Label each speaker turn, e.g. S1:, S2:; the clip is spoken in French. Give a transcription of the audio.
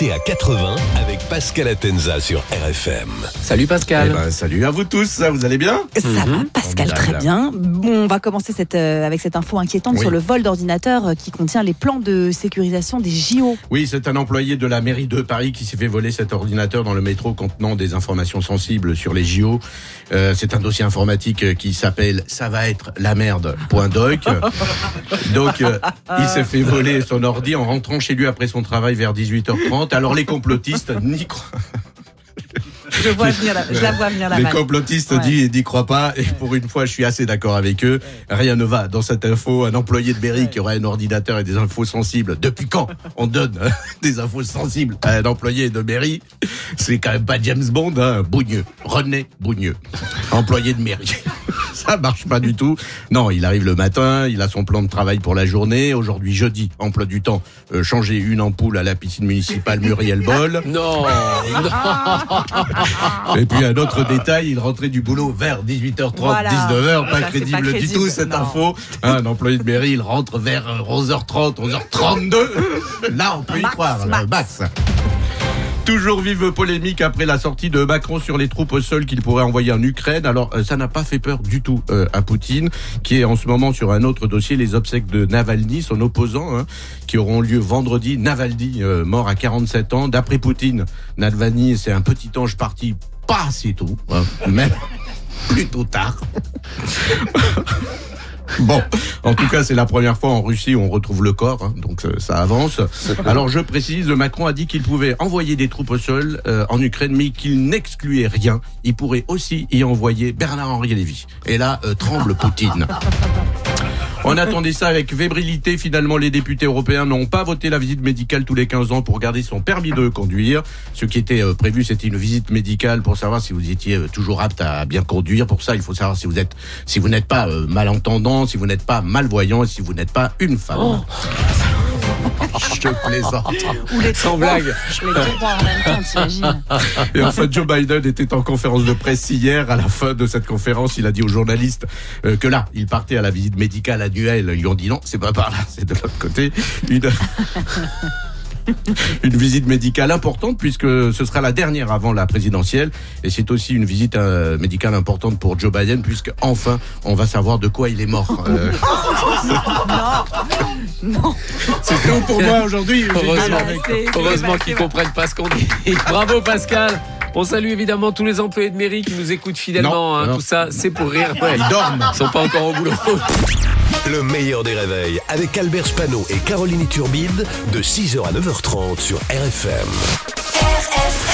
S1: À 80 avec Pascal Atenza sur RFM.
S2: Salut Pascal.
S3: Eh ben, salut à vous tous, vous allez bien
S4: Ça va,
S3: Mhm.
S4: Pascal, très bien. Bon, on va commencer cette, euh, avec cette info inquiétante
S3: Oui.
S4: sur le vol d'ordinateur euh, qui contient les plans de sécurisation des JO.
S3: Oui, c'est un employé de la mairie de Paris qui s'est fait voler cet ordinateur dans le métro contenant des informations sensibles sur les JO. Euh, c'est un dossier informatique qui s'appelle ça va être la merde.doc. Donc euh, il s'est fait voler son ordi en rentrant chez lui après son travail vers 18h30. Alors les complotistes n'y croient
S4: Je, vois venir la, je la vois venir la
S3: Les complotistes
S4: Ouais.
S3: n'y croient pas. Et pour une fois, je suis assez d'accord avec eux. Rien ne va dans cette info. Un employé de mairie qui aurait un ordinateur et des infos sensibles. Depuis quand on donne euh, des infos sensibles à un employé de mairie C'est quand même pas James Bond, hein. Bougneux. René Bougneux. Employé de mairie. Ça marche pas du tout. Non, il arrive le matin, il a son plan de travail pour la journée. Aujourd'hui, jeudi, emploi du temps, euh, changer une ampoule à la piscine municipale Muriel Boll.
S2: Non,
S3: Et puis un autre détail, il rentrait du boulot vers 18h30,
S4: Voilà.
S3: 19h, pas
S4: Ça,
S3: crédible,
S4: pas
S3: du tout cette
S4: non.
S3: info. Un employé de mairie, il rentre vers euh, 11h30, 11h32. Là, on peut y
S4: Max,
S3: croire,
S4: max.
S3: Toujours vive polémique après la sortie de Macron sur les troupes sol qu'il pourrait envoyer en Ukraine. Alors euh, ça n'a pas fait peur du tout euh, à Poutine, qui est en ce moment sur un autre dossier, les obsèques de Navalny, son opposant, hein, qui auront lieu vendredi. Navalny, euh, mort à 47 ans. D'après Poutine, Navalny, c'est un petit ange parti pas si tôt, hein, même plutôt tard. Bon, en tout cas, c'est la première fois en Russie où on retrouve le corps, hein, donc euh, ça avance. Alors je précise, Macron a dit qu'il pouvait envoyer des troupes au sol euh, en Ukraine, mais qu'il n'excluait rien. Il pourrait aussi y envoyer Bernard-Henri Lévy. Et là, euh, tremble Poutine. On attendait ça avec fébrilité. Finalement, les députés européens n'ont pas voté la visite médicale tous les 15 ans pour garder son permis de conduire. Ce qui était euh, prévu, c'était une visite médicale pour savoir si vous étiez euh, toujours apte à bien conduire. Pour ça, il faut savoir si vous êtes, si vous n'êtes pas euh, malentendant, si vous n'êtes pas malvoyant, et si vous n'êtes pas une femme. Je plaisante.
S4: Ou les
S2: Sans blague.
S4: Les trois en même temps, t'imagines
S3: Et en fait, Joe Biden était en conférence de presse hier. À la fin de cette conférence, il a dit aux journalistes euh, que là, il partait à la visite médicale annuelle. Ils lui ont dit non, c'est pas par là, c'est de l'autre côté. Une... une visite médicale importante puisque ce sera la dernière avant la présidentielle et c'est aussi une visite euh, médicale importante pour Joe Biden puisque enfin on va savoir de quoi il est mort. Euh,
S4: Non,
S3: c'est tout pour moi aujourd'hui.
S2: Heureusement,
S4: Ah,
S2: heureusement
S4: pas-
S2: qu'ils comprennent pas ce qu'on dit. Bravo Pascal. On salue évidemment tous les employés de mairie qui nous écoutent fidèlement.
S3: Non,
S2: hein.
S3: non.
S2: Tout ça, c'est pour rire. Ouais.
S3: Ils dorment.
S2: Ils sont pas encore au boulot.
S1: Le meilleur des réveils avec Albert Spano et Caroline Turbide de 6h à 9h30 sur RFM.
S5: RFM